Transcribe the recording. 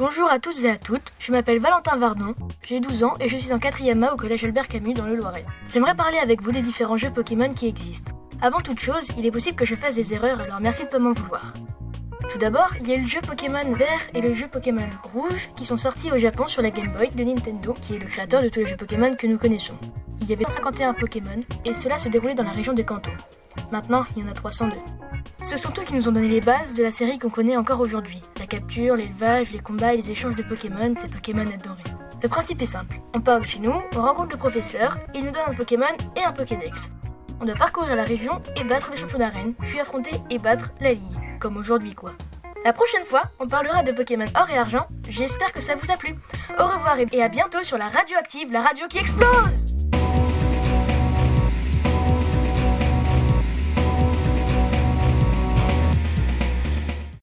Bonjour à toutes et à toutes, je m'appelle Valentin Vardon, j'ai 12 ans et je suis en 4ème A au collège Albert Camus dans le Loiret. J'aimerais parler avec vous des différents jeux Pokémon qui existent. Avant toute chose, il est possible que je fasse des erreurs, alors merci de pas m'en vouloir. Tout d'abord, il y a le jeu Pokémon vert et le jeu Pokémon rouge qui sont sortis au Japon sur la Game Boy de Nintendo, qui est le créateur de tous les jeux Pokémon que nous connaissons. Il y avait 51 Pokémon et cela se déroulait dans la région de Kanto. Maintenant, il y en a 302. Ce sont eux qui nous ont donné les bases de la série qu'on connaît encore aujourd'hui. La capture, l'élevage, les combats et les échanges de Pokémon, ces Pokémon adorés. Le principe est simple. On part de chez nous, on rencontre le professeur, il nous donne un Pokémon et un Pokédex. On doit parcourir la région et battre les champions d'arène, puis affronter et battre la ligue, comme aujourd'hui quoi. La prochaine fois, on parlera de Pokémon or et argent. J'espère que ça vous a plu. Au revoir et à bientôt sur la radioactive, la radio qui explose